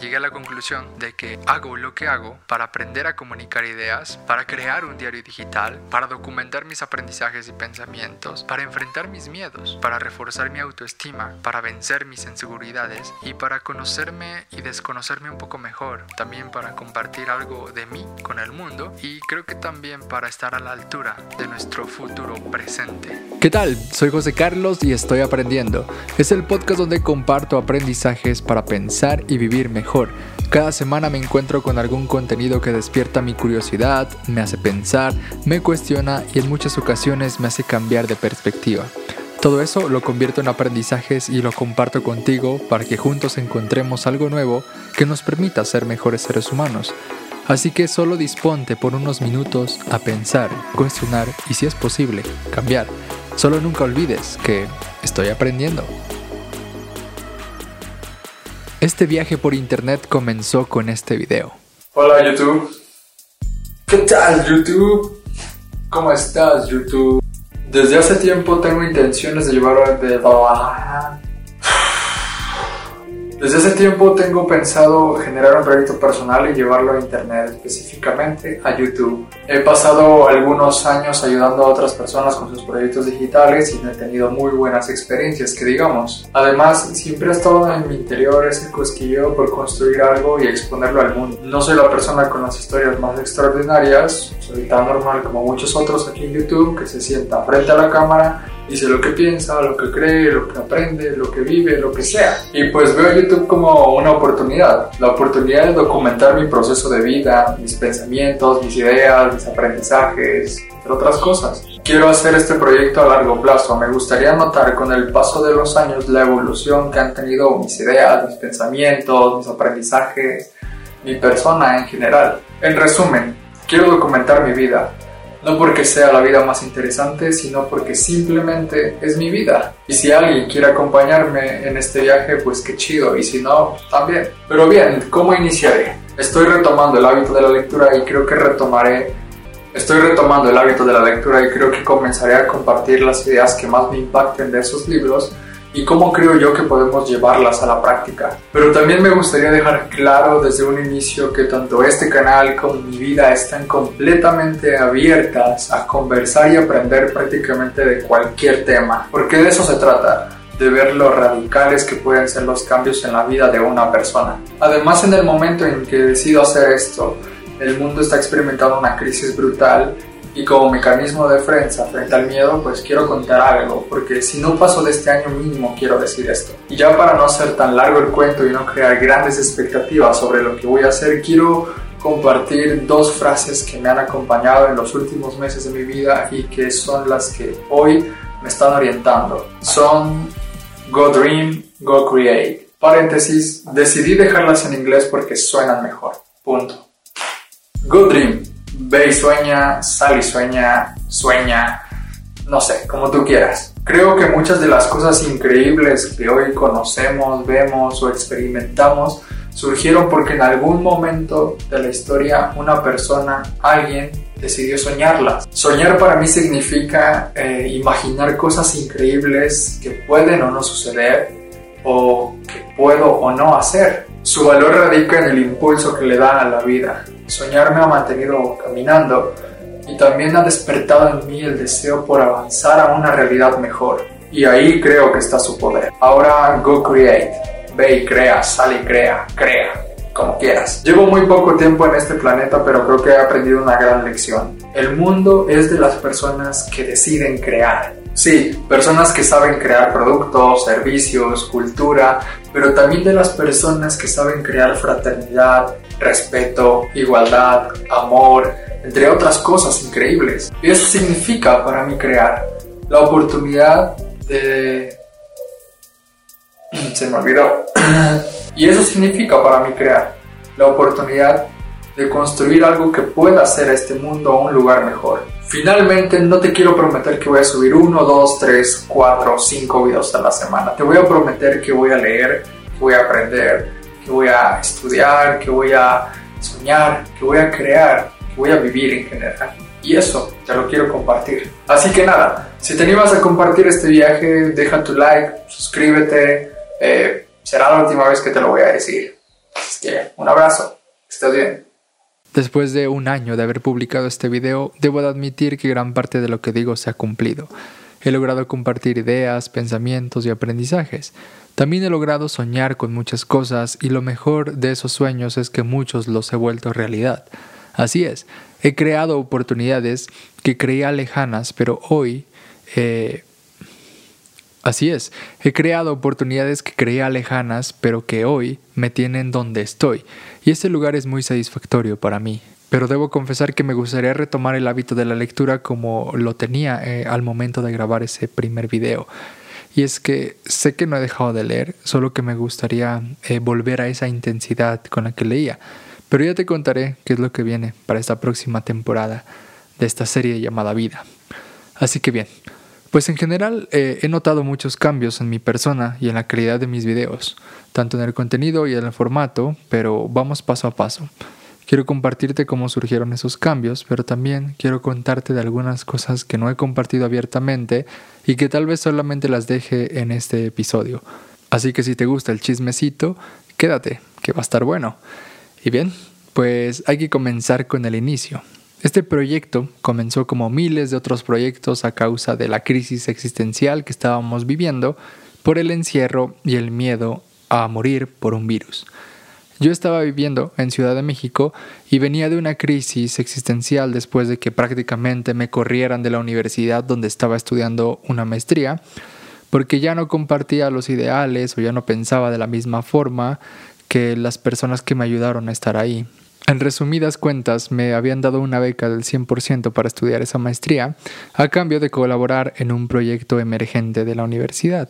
llegué a la conclusión de que hago lo que hago para aprender a comunicar ideas, para crear un diario digital, para documentar mis aprendizajes y pensamientos, para enfrentar mis miedos, para reforzar mi autoestima, para vencer mis inseguridades y para conocerme y desconocerme un poco mejor, también para compartir algo de mí con el mundo y creo que también para estar a la altura de nuestro futuro presente. ¿Qué tal? Soy José Carlos y estoy aprendiendo. Es el podcast donde comparto aprendizajes para pensar y vivir mejor. Cada semana me encuentro con algún contenido que despierta mi curiosidad, me hace pensar, me cuestiona y en muchas ocasiones me hace cambiar de perspectiva. Todo eso lo convierto en aprendizajes y lo comparto contigo para que juntos encontremos algo nuevo que nos permita ser mejores seres humanos. Así que solo disponte por unos minutos a pensar, cuestionar y si es posible, cambiar. Solo nunca olvides que estoy aprendiendo. Este viaje por internet comenzó con este video. Hola YouTube. ¿Qué tal YouTube? ¿Cómo estás YouTube? Desde hace tiempo tengo intenciones de llevar de desde hace tiempo tengo pensado generar un proyecto personal y llevarlo a internet, específicamente a YouTube. He pasado algunos años ayudando a otras personas con sus proyectos digitales y he tenido muy buenas experiencias, que digamos. Además, siempre ha estado en mi interior ese cosquillo por construir algo y exponerlo al mundo. No soy la persona con las historias más extraordinarias, soy tan normal como muchos otros aquí en YouTube que se sienta frente a la cámara dice lo que piensa, lo que cree, lo que aprende, lo que vive, lo que sea. Y pues veo YouTube como una oportunidad, la oportunidad de documentar mi proceso de vida, mis pensamientos, mis ideas, mis aprendizajes, entre otras cosas. Quiero hacer este proyecto a largo plazo. Me gustaría notar con el paso de los años la evolución que han tenido mis ideas, mis pensamientos, mis aprendizajes, mi persona en general. En resumen, quiero documentar mi vida, no porque sea la vida más interesante, sino porque simplemente es mi vida. Y si alguien quiere acompañarme en este viaje, pues qué chido. Y si no, también. Pero bien, ¿cómo iniciaré? Estoy retomando el hábito de la lectura y creo que retomaré Estoy retomando el hábito de la lectura y creo que comenzaré a compartir las ideas que más me impacten de esos libros y cómo creo yo que podemos llevarlas a la práctica. Pero también me gustaría dejar claro desde un inicio que tanto este canal como mi vida están completamente abiertas a conversar y aprender prácticamente de cualquier tema, porque de eso se trata de ver lo radicales que pueden ser los cambios en la vida de una persona. Además, en el momento en que decido hacer esto, el mundo está experimentando una crisis brutal y como mecanismo de defensa frente al miedo, pues quiero contar algo, porque si no paso de este año mínimo quiero decir esto. Y ya para no hacer tan largo el cuento y no crear grandes expectativas sobre lo que voy a hacer, quiero compartir dos frases que me han acompañado en los últimos meses de mi vida y que son las que hoy me están orientando. Son Go Dream, Go Create. Paréntesis, decidí dejarlas en inglés porque suenan mejor. Punto. Go Dream ve y sueña, sal y sueña, sueña, no sé, como tú quieras. Creo que muchas de las cosas increíbles que hoy conocemos, vemos o experimentamos surgieron porque en algún momento de la historia una persona, alguien, decidió soñarlas. Soñar para mí significa eh, imaginar cosas increíbles que pueden o no suceder o que puedo o no hacer. Su valor radica en el impulso que le da a la vida. Soñar me ha mantenido caminando y también ha despertado en mí el deseo por avanzar a una realidad mejor. Y ahí creo que está su poder. Ahora go create. Ve y crea, sal y crea, crea, como quieras. Llevo muy poco tiempo en este planeta, pero creo que he aprendido una gran lección. El mundo es de las personas que deciden crear. Sí, personas que saben crear productos, servicios, cultura, pero también de las personas que saben crear fraternidad, respeto, igualdad, amor, entre otras cosas increíbles. Y eso significa para mí crear la oportunidad de... Se me olvidó. y eso significa para mí crear la oportunidad de construir algo que pueda hacer a este mundo un lugar mejor. Finalmente, no te quiero prometer que voy a subir uno, dos, tres, cuatro, cinco videos a la semana. Te voy a prometer que voy a leer, voy a aprender, que voy a estudiar, que voy a soñar, que voy a crear, que voy a vivir en general. Y eso te lo quiero compartir. Así que nada, si te animas a compartir este viaje, deja tu like, suscríbete. Eh, será la última vez que te lo voy a decir. Así que un abrazo, estés bien. Después de un año de haber publicado este video, debo de admitir que gran parte de lo que digo se ha cumplido. He logrado compartir ideas, pensamientos y aprendizajes. También he logrado soñar con muchas cosas y lo mejor de esos sueños es que muchos los he vuelto realidad. Así es, he creado oportunidades que creía lejanas, pero hoy... Eh, así es, he creado oportunidades que creía lejanas, pero que hoy me tienen donde estoy. Y este lugar es muy satisfactorio para mí. Pero debo confesar que me gustaría retomar el hábito de la lectura como lo tenía eh, al momento de grabar ese primer video. Y es que sé que no he dejado de leer, solo que me gustaría eh, volver a esa intensidad con la que leía. Pero ya te contaré qué es lo que viene para esta próxima temporada de esta serie llamada Vida. Así que bien, pues en general eh, he notado muchos cambios en mi persona y en la calidad de mis videos, tanto en el contenido y en el formato, pero vamos paso a paso. Quiero compartirte cómo surgieron esos cambios, pero también quiero contarte de algunas cosas que no he compartido abiertamente y que tal vez solamente las deje en este episodio. Así que si te gusta el chismecito, quédate, que va a estar bueno. Y bien, pues hay que comenzar con el inicio. Este proyecto comenzó como miles de otros proyectos a causa de la crisis existencial que estábamos viviendo por el encierro y el miedo a morir por un virus. Yo estaba viviendo en Ciudad de México y venía de una crisis existencial después de que prácticamente me corrieran de la universidad donde estaba estudiando una maestría, porque ya no compartía los ideales o ya no pensaba de la misma forma que las personas que me ayudaron a estar ahí. En resumidas cuentas, me habían dado una beca del 100% para estudiar esa maestría, a cambio de colaborar en un proyecto emergente de la universidad.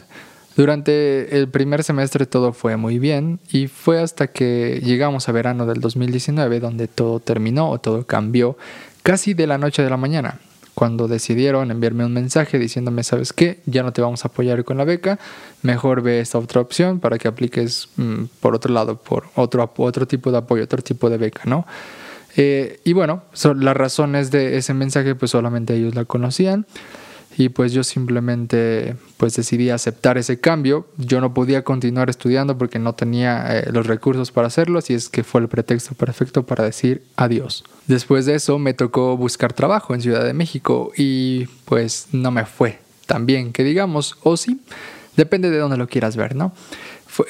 Durante el primer semestre todo fue muy bien y fue hasta que llegamos a verano del 2019 donde todo terminó o todo cambió casi de la noche de la mañana, cuando decidieron enviarme un mensaje diciéndome, ¿sabes qué? Ya no te vamos a apoyar con la beca, mejor ve esta otra opción para que apliques mm, por otro lado, por otro, otro tipo de apoyo, otro tipo de beca, ¿no? Eh, y bueno, las razones de ese mensaje pues solamente ellos la conocían y pues yo simplemente pues decidí aceptar ese cambio. Yo no podía continuar estudiando porque no tenía eh, los recursos para hacerlo, así es que fue el pretexto perfecto para decir adiós. Después de eso me tocó buscar trabajo en Ciudad de México y pues no me fue tan bien que digamos, o sí, depende de dónde lo quieras ver, ¿no?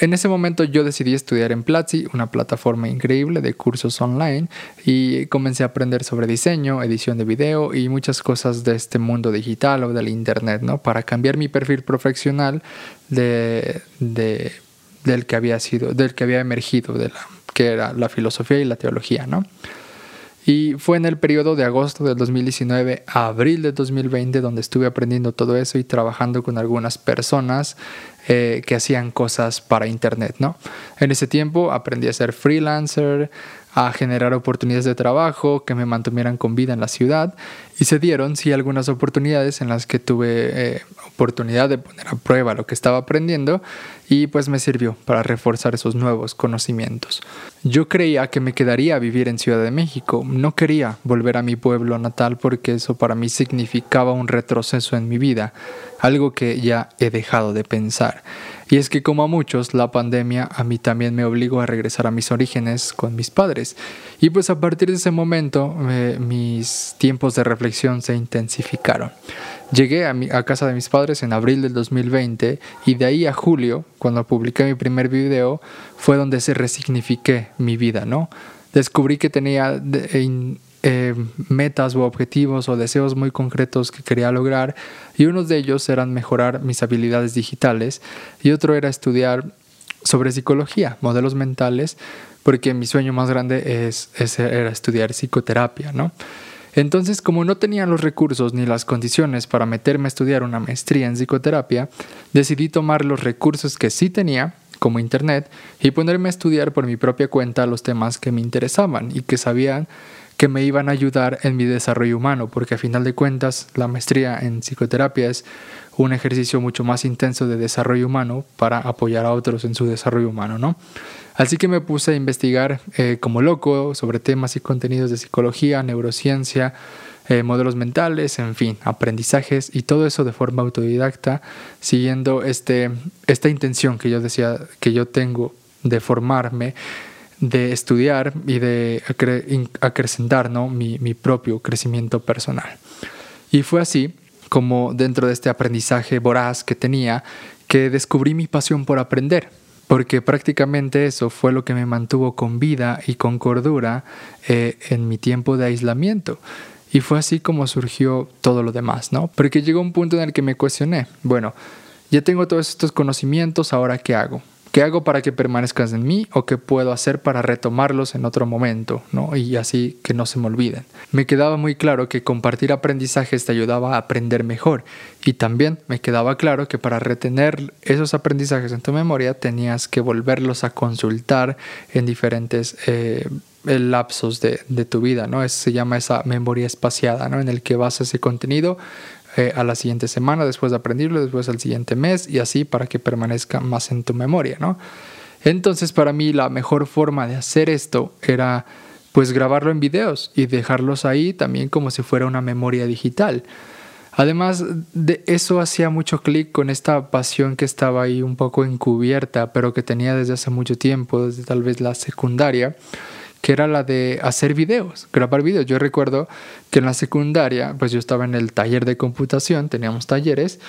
En ese momento yo decidí estudiar en Platzi, una plataforma increíble de cursos online, y comencé a aprender sobre diseño, edición de video y muchas cosas de este mundo digital o del internet, ¿no? Para cambiar mi perfil profesional de, del que había sido, del que había emergido, de la, que era la filosofía y la teología, ¿no? Y fue en el periodo de agosto del 2019 a abril de 2020 donde estuve aprendiendo todo eso y trabajando con algunas personas eh, que hacían cosas para Internet, ¿no? En ese tiempo aprendí a ser freelancer, a generar oportunidades de trabajo que me mantuvieran con vida en la ciudad y se dieron sí algunas oportunidades en las que tuve eh, oportunidad de poner a prueba lo que estaba aprendiendo y pues me sirvió para reforzar esos nuevos conocimientos. Yo creía que me quedaría a vivir en Ciudad de México, no quería volver a mi pueblo natal porque eso para mí significaba un retroceso en mi vida, algo que ya he dejado de pensar. Y es que como a muchos, la pandemia a mí también me obligó a regresar a mis orígenes con mis padres. Y pues a partir de ese momento eh, mis tiempos de reflexión se intensificaron. Llegué a, a, casa de mis padres en abril del 2020 y de ahí a julio, cuando publiqué mi primer video, fue donde se resignifiqué mi vida, ¿no? Descubrí que tenía eh, metas o objetivos o deseos muy concretos que quería lograr y unos de ellos eran mejorar mis habilidades digitales y otro era estudiar sobre psicología, modelos mentales, porque mi sueño más grande es, era estudiar psicoterapia, ¿no? Entonces, como no tenía los recursos ni las condiciones para meterme a estudiar una maestría en psicoterapia, decidí tomar los recursos que sí tenía, como Internet, y ponerme a estudiar por mi propia cuenta los temas que me interesaban y que sabían que me iban a ayudar en mi desarrollo humano, porque a final de cuentas la maestría en psicoterapia es un ejercicio mucho más intenso de desarrollo humano para apoyar a otros en su desarrollo humano, ¿no? Así que me puse a investigar eh, como loco sobre temas y contenidos de psicología, neurociencia, eh, modelos mentales, en fin, aprendizajes y todo eso de forma autodidacta, siguiendo este, esta intención que yo decía que yo tengo de formarme de estudiar y de acrecentar ¿no? mi, mi propio crecimiento personal. Y fue así como dentro de este aprendizaje voraz que tenía, que descubrí mi pasión por aprender, porque prácticamente eso fue lo que me mantuvo con vida y con cordura eh, en mi tiempo de aislamiento. Y fue así como surgió todo lo demás, ¿no? Porque llegó un punto en el que me cuestioné, bueno, ya tengo todos estos conocimientos, ahora qué hago? ¿Qué hago para que permanezcan en mí o qué puedo hacer para retomarlos en otro momento, ¿no? Y así que no se me olviden. Me quedaba muy claro que compartir aprendizajes te ayudaba a aprender mejor y también me quedaba claro que para retener esos aprendizajes en tu memoria tenías que volverlos a consultar en diferentes eh, lapsos de, tu vida, ¿no? se llama esa memoria espaciada, ¿no? En el que vas ese contenido eh, a la siguiente semana, después de aprenderlo, después al siguiente mes y así para que permanezca más en tu memoria, ¿no? Entonces para mí la mejor forma de hacer esto era pues grabarlo en videos y dejarlos ahí también como si fuera una memoria digital. Además de eso hacía mucho clic con esta pasión que estaba ahí un poco encubierta, pero que tenía desde hace mucho tiempo, desde tal vez la secundaria, que era la de hacer videos, grabar videos. Yo recuerdo que en la secundaria, pues yo estaba en el taller de computación, teníamos talleres,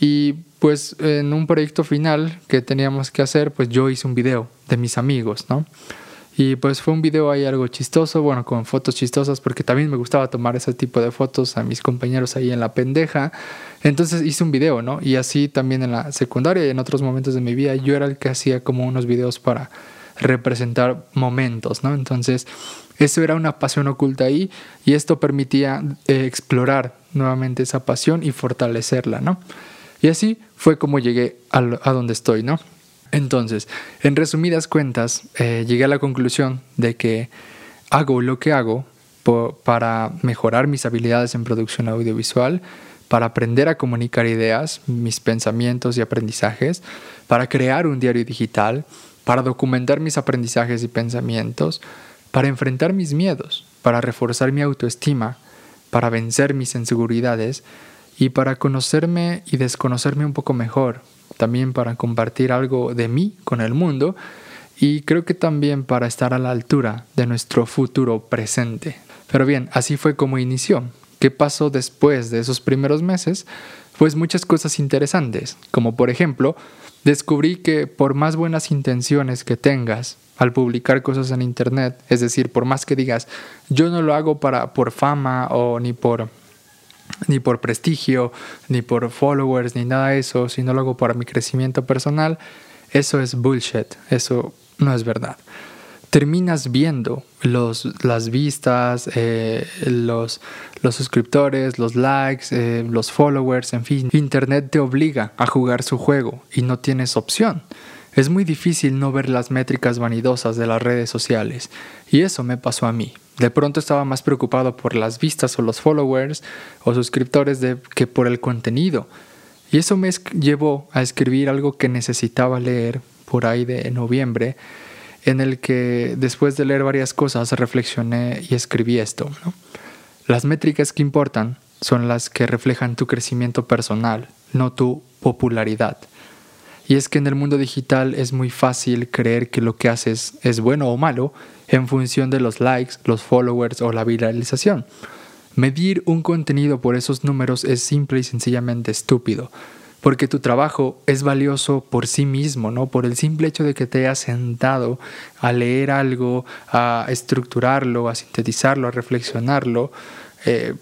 y pues en un proyecto final que teníamos que hacer, pues yo hice un video de mis amigos, ¿no? Y pues fue un video ahí algo chistoso, bueno, con fotos chistosas, porque también me gustaba tomar ese tipo de fotos a mis compañeros ahí en la pendeja. Entonces hice un video, ¿no? Y así también en la secundaria y en otros momentos de mi vida, yo era el que hacía como unos videos para representar momentos, ¿no? Entonces, eso era una pasión oculta ahí y esto permitía eh, explorar nuevamente esa pasión y fortalecerla, ¿no? Y así fue como llegué a, donde estoy, ¿no? Entonces, en resumidas cuentas, eh, llegué a la conclusión de que hago lo que hago para mejorar mis habilidades en producción audiovisual, para aprender a comunicar ideas, mis pensamientos y aprendizajes, para crear un diario digital, para documentar mis aprendizajes y pensamientos, para enfrentar mis miedos, para reforzar mi autoestima, para vencer mis inseguridades y para conocerme y desconocerme un poco mejor, también para compartir algo de mí con el mundo y creo que también para estar a la altura de nuestro futuro presente. Pero bien, así fue como inició. ¿Qué pasó después de esos primeros meses? Pues muchas cosas interesantes, como por ejemplo, descubrí que por más buenas intenciones que tengas al publicar cosas en internet, es decir, por más que digas, yo no lo hago para por fama o ni por ni por prestigio, ni por followers, ni nada de eso, sino lo hago para mi crecimiento personal, eso es bullshit, eso no es verdad terminas viendo los, las vistas, eh, los, los suscriptores, los likes, eh, los followers, en fin. Internet te obliga a jugar su juego y no tienes opción. Es muy difícil no ver las métricas vanidosas de las redes sociales y eso me pasó a mí. De pronto estaba más preocupado por las vistas o los followers o suscriptores de, que por el contenido. Y eso me llevó a escribir algo que necesitaba leer por ahí de noviembre en el que después de leer varias cosas reflexioné y escribí esto. Las métricas que importan son las que reflejan tu crecimiento personal, no tu popularidad. Y es que en el mundo digital es muy fácil creer que lo que haces es bueno o malo en función de los likes, los followers o la viralización. Medir un contenido por esos números es simple y sencillamente estúpido porque tu trabajo es valioso por sí mismo, ¿no? Por el simple hecho de que te hayas sentado a leer algo, a estructurarlo, a sintetizarlo, a reflexionarlo, eh,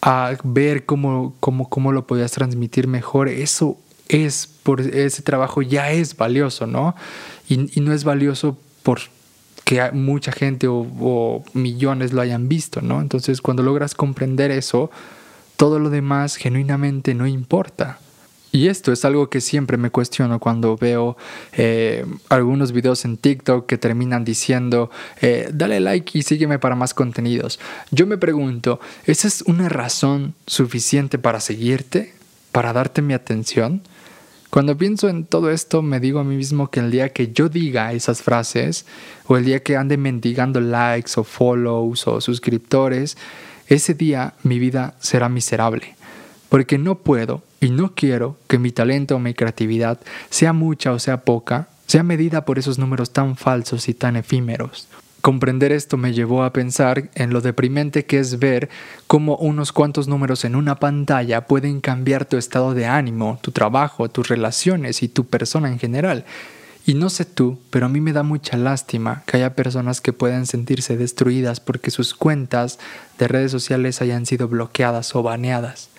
a ver cómo, cómo, cómo lo podías transmitir mejor, eso es, por ese trabajo ya es valioso, ¿no? Y, no es valioso por que mucha gente o, o millones lo hayan visto, ¿no? Entonces cuando logras comprender eso, todo lo demás genuinamente no importa. Y esto es algo que siempre me cuestiono cuando veo eh, algunos videos en TikTok que terminan diciendo, eh, dale like y sígueme para más contenidos. Yo me pregunto, ¿esa es una razón suficiente para seguirte? ¿Para darte mi atención? Cuando pienso en todo esto, me digo a mí mismo que el día que yo diga esas frases, o el día que ande mendigando likes o follows o suscriptores, ese día mi vida será miserable. Porque no puedo y no quiero que mi talento o mi creatividad, sea mucha o sea poca, sea medida por esos números tan falsos y tan efímeros. Comprender esto me llevó a pensar en lo deprimente que es ver cómo unos cuantos números en una pantalla pueden cambiar tu estado de ánimo, tu trabajo, tus relaciones y tu persona en general. Y no sé tú, pero a mí me da mucha lástima que haya personas que puedan sentirse destruidas porque sus cuentas de redes sociales hayan sido bloqueadas o baneadas.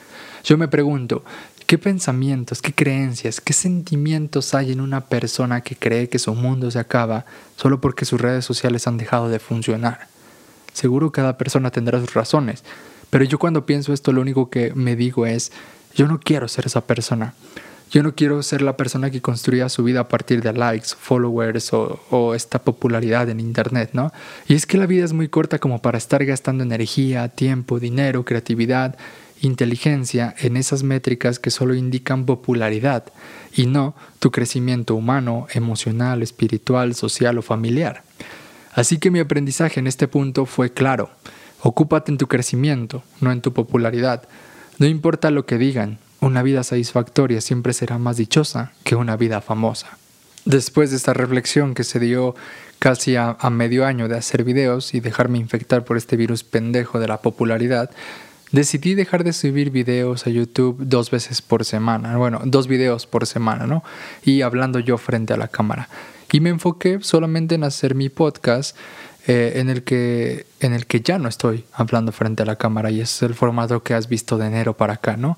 Yo me pregunto, ¿Qué pensamientos, qué creencias, qué sentimientos hay en una persona que cree que su mundo se acaba solo porque sus redes sociales han dejado de funcionar? Seguro cada persona tendrá sus razones, pero yo cuando pienso esto lo único que me digo es, yo no quiero ser esa persona. Yo no quiero ser la persona que construya su vida a partir de likes, followers o, esta popularidad en Internet, ¿no? Y es que la vida es muy corta como para estar gastando energía, tiempo, dinero, creatividad inteligencia en esas métricas que solo indican popularidad y no tu crecimiento humano, emocional, espiritual, social o familiar. Así que mi aprendizaje en este punto fue claro. Ocúpate en tu crecimiento, no en tu popularidad. No importa lo que digan, una vida satisfactoria siempre será más dichosa que una vida famosa. Después de esta reflexión que se dio casi a, a medio año de hacer videos y dejarme infectar por este virus pendejo de la popularidad, decidí dejar de subir videos a YouTube dos veces por semana, bueno, dos videos por semana, ¿no? Y hablando yo frente a la cámara. Y me enfoqué solamente en hacer mi podcast eh, en, el que, en el que ya no estoy hablando frente a la cámara y es el formato que has visto de enero para acá, ¿no?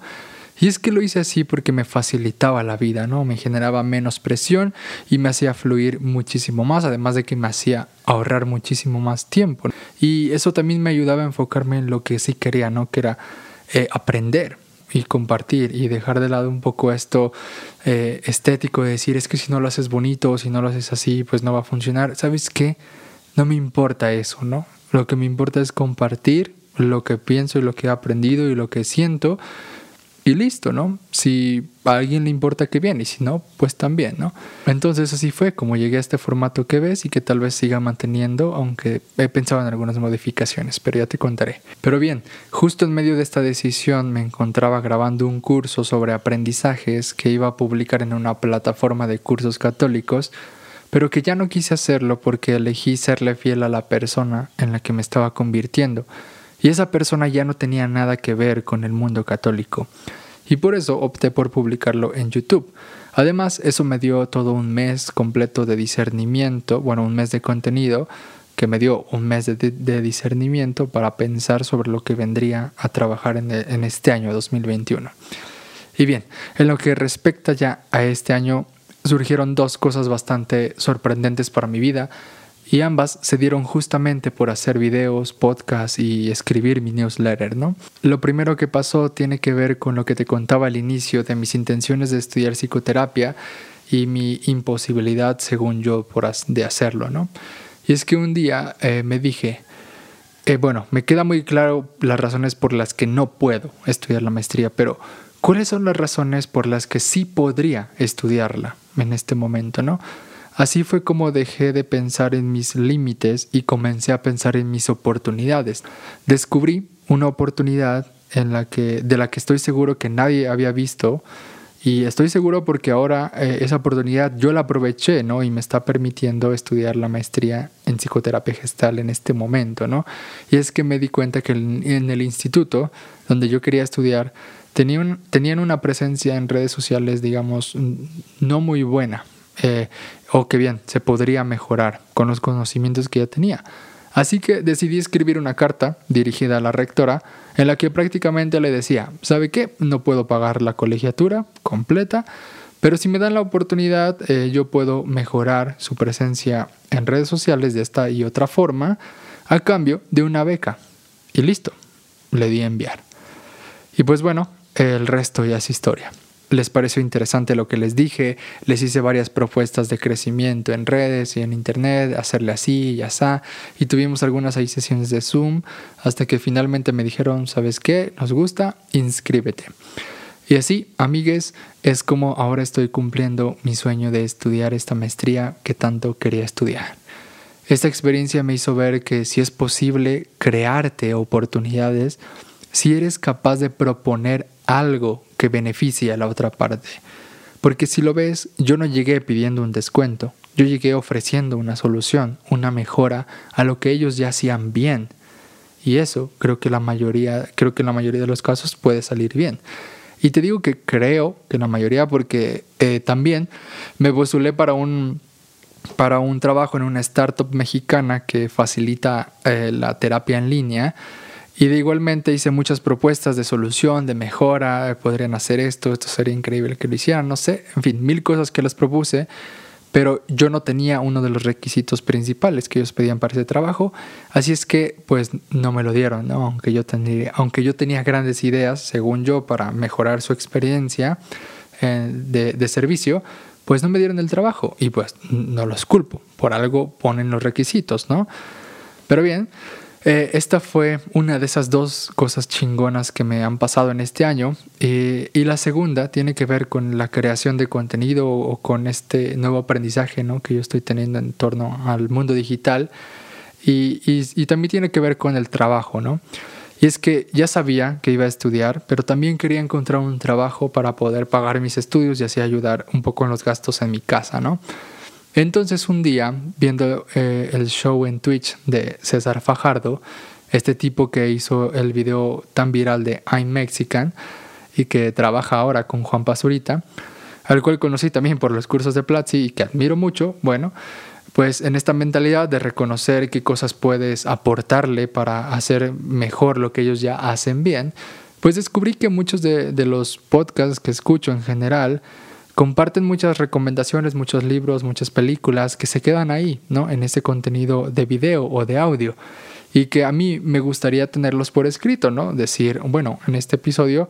Y es que lo hice así porque me facilitaba la vida, ¿no? Me generaba menos presión y me hacía fluir muchísimo más, además de que me hacía ahorrar muchísimo más tiempo. Y eso también me ayudaba a enfocarme en lo que sí quería, ¿no? Que era eh, aprender y compartir y dejar de lado un poco esto eh, estético de decir es que si no lo haces bonito si no lo haces así pues no va a funcionar. ¿Sabes qué? No me importa eso, ¿no? Lo que me importa es compartir lo que pienso y lo que he aprendido y lo que siento y listo, ¿no? Si a alguien le importa que bien y si no, pues también, ¿no? Entonces así fue como llegué a este formato que ves y que tal vez siga manteniendo, aunque he pensado en algunas modificaciones, pero ya te contaré. Pero bien, justo en medio de esta decisión me encontraba grabando un curso sobre aprendizajes que iba a publicar en una plataforma de cursos católicos, pero que ya no quise hacerlo porque elegí serle fiel a la persona en la que me estaba convirtiendo y esa persona ya no tenía nada que ver con el mundo católico. Y por eso opté por publicarlo en YouTube. Además, eso me dio todo un mes completo de discernimiento, bueno, un mes de contenido, que me dio un mes de, discernimiento para pensar sobre lo que vendría a trabajar en, en este año 2021. Y bien, en lo que respecta ya a este año, surgieron dos cosas bastante sorprendentes para mi vida y ambas se dieron justamente por hacer videos, podcasts y escribir mi newsletter, ¿no? Lo primero que pasó tiene que ver con lo que te contaba al inicio de mis intenciones de estudiar psicoterapia y mi imposibilidad, según yo, por de hacerlo, ¿no? Y es que un día eh, me dije, eh, bueno, me queda muy claro las razones por las que no puedo estudiar la maestría, pero ¿cuáles son las razones por las que sí podría estudiarla en este momento, ¿no? Así fue como dejé de pensar en mis límites y comencé a pensar en mis oportunidades. Descubrí una oportunidad de la que estoy seguro que nadie había visto y estoy seguro porque ahora eh, esa oportunidad yo la aproveché, ¿no? Y me está permitiendo estudiar la maestría en psicoterapia gestal en este momento, ¿no? Y es que me di cuenta que en el instituto donde yo quería estudiar tenían una presencia en redes sociales, digamos, no muy buena. Eh, o que bien, se podría mejorar con los conocimientos que ya tenía. Así que decidí escribir una carta dirigida a la rectora en la que prácticamente le decía, ¿sabe qué? No puedo pagar la colegiatura completa, pero si me dan la oportunidad eh, yo puedo mejorar su presencia en redes sociales de esta y otra forma a cambio de una beca. Y listo, le di enviar. Y pues bueno, el resto ya es historia les pareció interesante lo que les dije, les hice varias propuestas de crecimiento en redes y en internet, hacerle así y así, y tuvimos algunas ahí sesiones de Zoom, hasta que finalmente me dijeron, ¿sabes qué? Nos gusta, inscríbete. Y así, amigues, es como ahora estoy cumpliendo mi sueño de estudiar esta maestría que tanto quería estudiar. Esta experiencia me hizo ver que si es posible crearte oportunidades, si eres capaz de proponer algo que beneficie a la otra parte. Porque si lo ves, yo no llegué pidiendo un descuento, yo llegué ofreciendo una solución, una mejora a lo que ellos ya hacían bien. Y eso creo que la mayoría, creo que en la mayoría de los casos puede salir bien. Y te digo que creo que la mayoría porque eh, también me postulé para un para un trabajo en una startup mexicana que facilita eh, la terapia en línea. Y de igualmente hice muchas propuestas de solución, de mejora, podrían hacer esto, esto sería increíble que lo hicieran, no sé, en fin, mil cosas que les propuse pero yo no tenía uno de los requisitos principales que ellos pedían para ese trabajo, así es que pues no me lo dieron, aunque, yo tenía, aunque yo tenía grandes ideas, según yo, para mejorar su experiencia eh, de, de servicio, pues no me dieron el trabajo y pues no los culpo, por algo ponen los requisitos, ¿no? Pero bien, eh, esta fue una de esas dos cosas chingonas que me han pasado en este año. y la segunda tiene que ver con la creación de contenido o con este nuevo aprendizaje ¿no? que yo estoy teniendo en torno al mundo digital. Y, y, también tiene que ver con el trabajo, ¿no? Y es que ya sabía que iba a estudiar, pero también quería encontrar un trabajo para poder pagar mis estudios y así ayudar un poco en los gastos en mi casa, ¿no? Entonces un día, viendo eh, el show en Twitch de César Fajardo, este tipo que hizo el video tan viral de I'm Mexican y que trabaja ahora con Juan Pazurita, al cual conocí también por los cursos de Platzi y que admiro mucho, bueno, pues en esta mentalidad de reconocer qué cosas puedes aportarle para hacer mejor lo que ellos ya hacen bien, pues descubrí que muchos de, de los podcasts que escucho en general, comparten muchas recomendaciones, muchos libros, muchas películas que se quedan ahí, ¿no? En ese contenido de video o de audio. Y que a mí me gustaría tenerlos por escrito, ¿no? Decir, bueno, en este episodio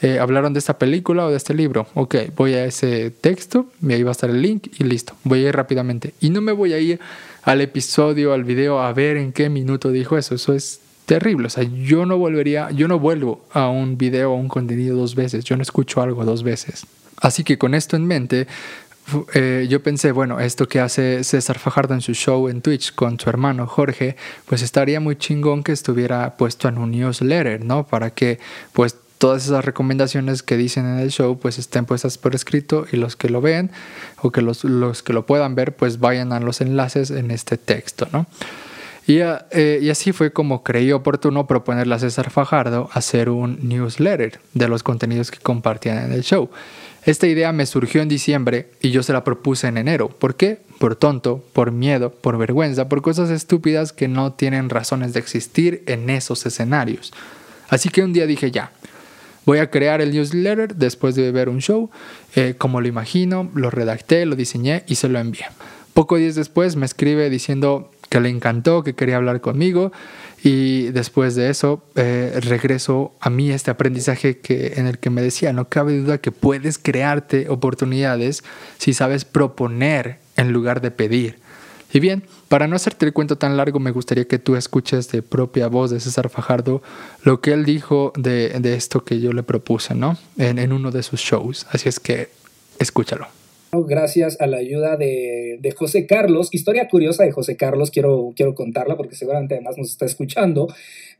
eh, hablaron de esta película o de este libro. Ok, voy a ese texto, y ahí va a estar el link y listo. Voy a ir rápidamente. Y no me voy a ir al episodio, al video, a ver en qué minuto dijo eso. Eso es terrible. O sea, yo no volvería, yo no vuelvo a un video o un contenido dos veces. Yo no escucho algo dos veces. Así que con esto en mente, eh, yo pensé, bueno, esto que hace César Fajardo en su show en Twitch con su hermano Jorge, pues estaría muy chingón que estuviera puesto en un newsletter, ¿no? Para que pues todas esas recomendaciones que dicen en el show pues estén puestas por escrito y los que lo vean o que los, los que lo puedan ver pues vayan a los enlaces en este texto, ¿no? Y, eh, y, así fue como creí oportuno proponerle a César Fajardo hacer un newsletter de los contenidos que compartían en el show. Esta idea me surgió en diciembre y yo se la propuse en enero. ¿Por qué? Por tonto, por miedo, por vergüenza, por cosas estúpidas que no tienen razones de existir en esos escenarios. Así que un día dije ya, voy a crear el newsletter después de ver un show, eh, como lo imagino, lo redacté, lo diseñé y se lo envié. Poco días después me escribe diciendo que le encantó, que quería hablar conmigo y después de eso eh, regreso a mí este aprendizaje que, en el que me decía, no cabe duda que puedes crearte oportunidades si sabes proponer en lugar de pedir. Y bien, para no hacerte el cuento tan largo, me gustaría que tú escuches de propia voz de César Fajardo lo que él dijo de, de esto que yo le propuse, ¿no? En, en uno de sus shows. Así es que escúchalo gracias a la ayuda de, de, José Carlos. Historia curiosa de José Carlos, quiero, quiero contarla porque seguramente además nos está escuchando.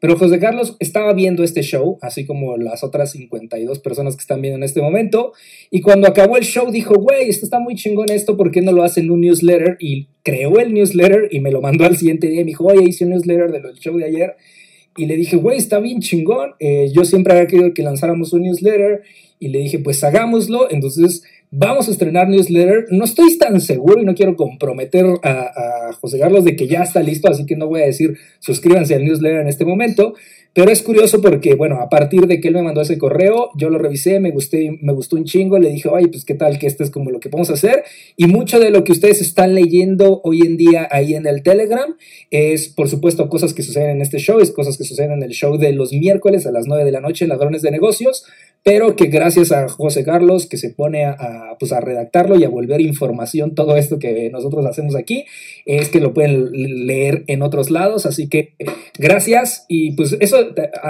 Pero José Carlos estaba viendo este show, así como las otras 52 personas que están viendo en este momento. Y cuando acabó el show dijo, güey, esto está muy chingón esto, ¿por qué no lo hacen en un newsletter? Y creó el newsletter y me lo mandó al siguiente día. Y me dijo, oye, hice un newsletter del show de ayer. Y le dije, güey, está bien chingón. Eh, yo siempre había querido que lanzáramos un newsletter. Y le dije, pues hagámoslo. Entonces Vamos a estrenar newsletter. No estoy tan seguro y no quiero comprometer a, José Carlos de que ya está listo, así que no voy a decir suscríbanse al newsletter en este momento. Pero es curioso porque, bueno, a partir de que él me mandó ese correo, yo lo revisé, me, gusté, me gustó un chingo, le dije, oye, pues qué tal que esto es como lo que podemos hacer. Y mucho de lo que ustedes están leyendo hoy en día ahí en el Telegram es, por supuesto, cosas que suceden en este show, es cosas que suceden en el show de los miércoles a las 9 de la noche, Ladrones de Negocios pero que gracias a José Carlos que se pone a, pues a redactarlo y a volver información todo esto que nosotros hacemos aquí, es que lo pueden leer en otros lados, así que gracias y pues eso,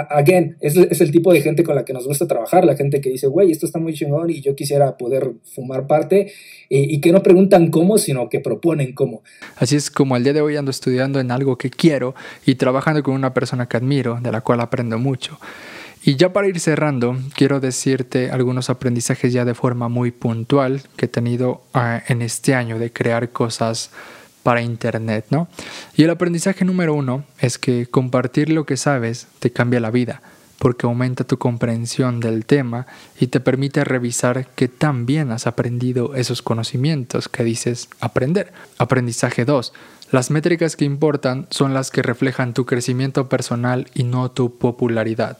again, es, es el tipo de gente con la que nos gusta trabajar, la gente que dice, güey, esto está muy chingón y yo quisiera poder fumar parte y que no preguntan cómo, sino que proponen cómo. Así es como el día de hoy ando estudiando en algo que quiero y trabajando con una persona que admiro, de la cual aprendo mucho. Y ya para ir cerrando, quiero decirte algunos aprendizajes ya de forma muy puntual que he tenido ah, en este año de crear cosas para Internet, ¿no? Y el aprendizaje número uno es que compartir lo que sabes te cambia la vida porque aumenta tu comprensión del tema y te permite revisar que también has aprendido esos conocimientos que dices aprender. Aprendizaje 2. Las métricas que importan son las que reflejan tu crecimiento personal y no tu popularidad.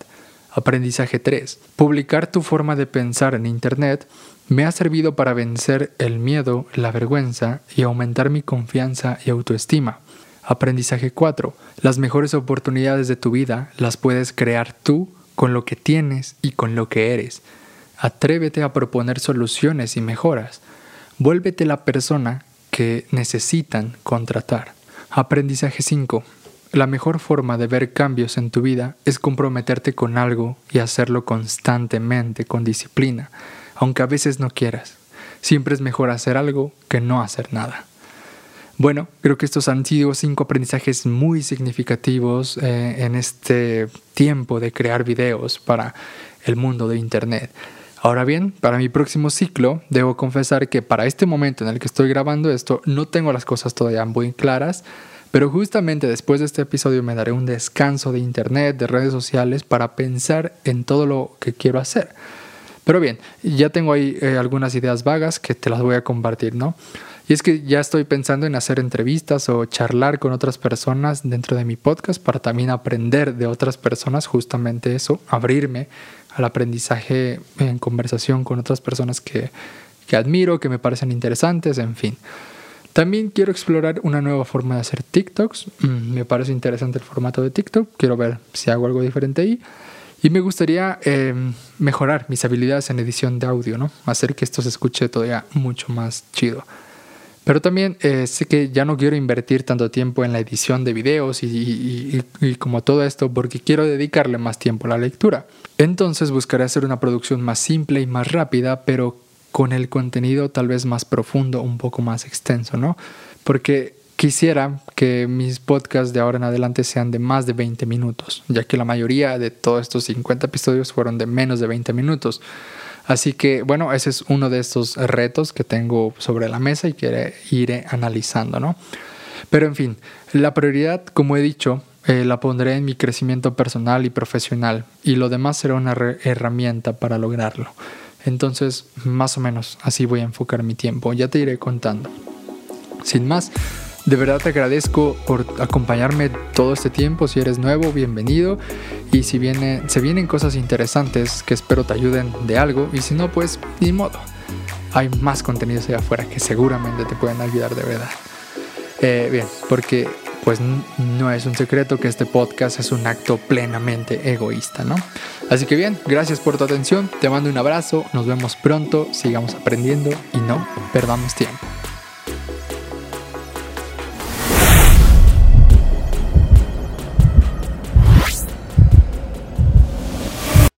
Aprendizaje 3. Publicar tu forma de pensar en Internet me ha servido para vencer el miedo, la vergüenza y aumentar mi confianza y autoestima. Aprendizaje 4. Las mejores oportunidades de tu vida las puedes crear tú con lo que tienes y con lo que eres. Atrévete a proponer soluciones y mejoras. Vuélvete la persona que necesitan contratar. Aprendizaje 5. La mejor forma de ver cambios en tu vida es comprometerte con algo y hacerlo constantemente, con disciplina, aunque a veces no quieras. Siempre es mejor hacer algo que no hacer nada. Bueno, creo que estos han sido cinco aprendizajes muy significativos eh, en este tiempo de crear videos para el mundo de Internet. Ahora bien, para mi próximo ciclo, debo confesar que para este momento en el que estoy grabando esto, no tengo las cosas todavía muy claras, pero justamente después de este episodio me daré un descanso de Internet, de redes sociales, para pensar en todo lo que quiero hacer. Pero bien, ya tengo ahí eh, algunas ideas vagas que te las voy a compartir, ¿no? Y es que ya estoy pensando en hacer entrevistas o charlar con otras personas dentro de mi podcast para también aprender de otras personas justamente eso, abrirme al aprendizaje en conversación con otras personas que, que admiro, que me parecen interesantes, en fin. También quiero explorar una nueva forma de hacer TikToks. Mm, me parece interesante el formato de TikTok. Quiero ver si hago algo diferente ahí. Y me gustaría em, mejorar mis habilidades en edición de audio, ¿no? Hacer que esto se escuche todavía mucho más chido. Pero también eh, sé que ya no quiero invertir tanto tiempo en la edición de videos y, como todo esto porque quiero dedicarle más tiempo a la lectura. Entonces buscaré hacer una producción más simple y más rápida, pero con el contenido tal vez más profundo, un poco más extenso, ¿no? Porque quisiera que mis podcasts de ahora en adelante sean de más de 20 minutos, ya que la mayoría de todos estos 50 episodios fueron de menos de 20 minutos. Así que bueno, ese es uno de estos retos que tengo sobre la mesa y que iré analizando, ¿no? Pero en fin, la prioridad, como he dicho, eh, la pondré en mi crecimiento personal y profesional y lo demás será una herramienta para lograrlo. Entonces, más o menos así voy a enfocar mi tiempo. Ya te iré contando. Sin más, de verdad te agradezco por acompañarme todo este tiempo. Si eres nuevo, bienvenido. Y si viene, se vienen cosas interesantes que espero te ayuden de algo. Y si no, pues ni modo. Hay más contenidos allá afuera que seguramente te pueden ayudar de verdad. Eh, bien, porque pues no es un secreto que este podcast es un acto plenamente egoísta, ¿no? Así que bien, gracias por tu atención, te mando un abrazo, nos vemos pronto, sigamos aprendiendo y no perdamos tiempo.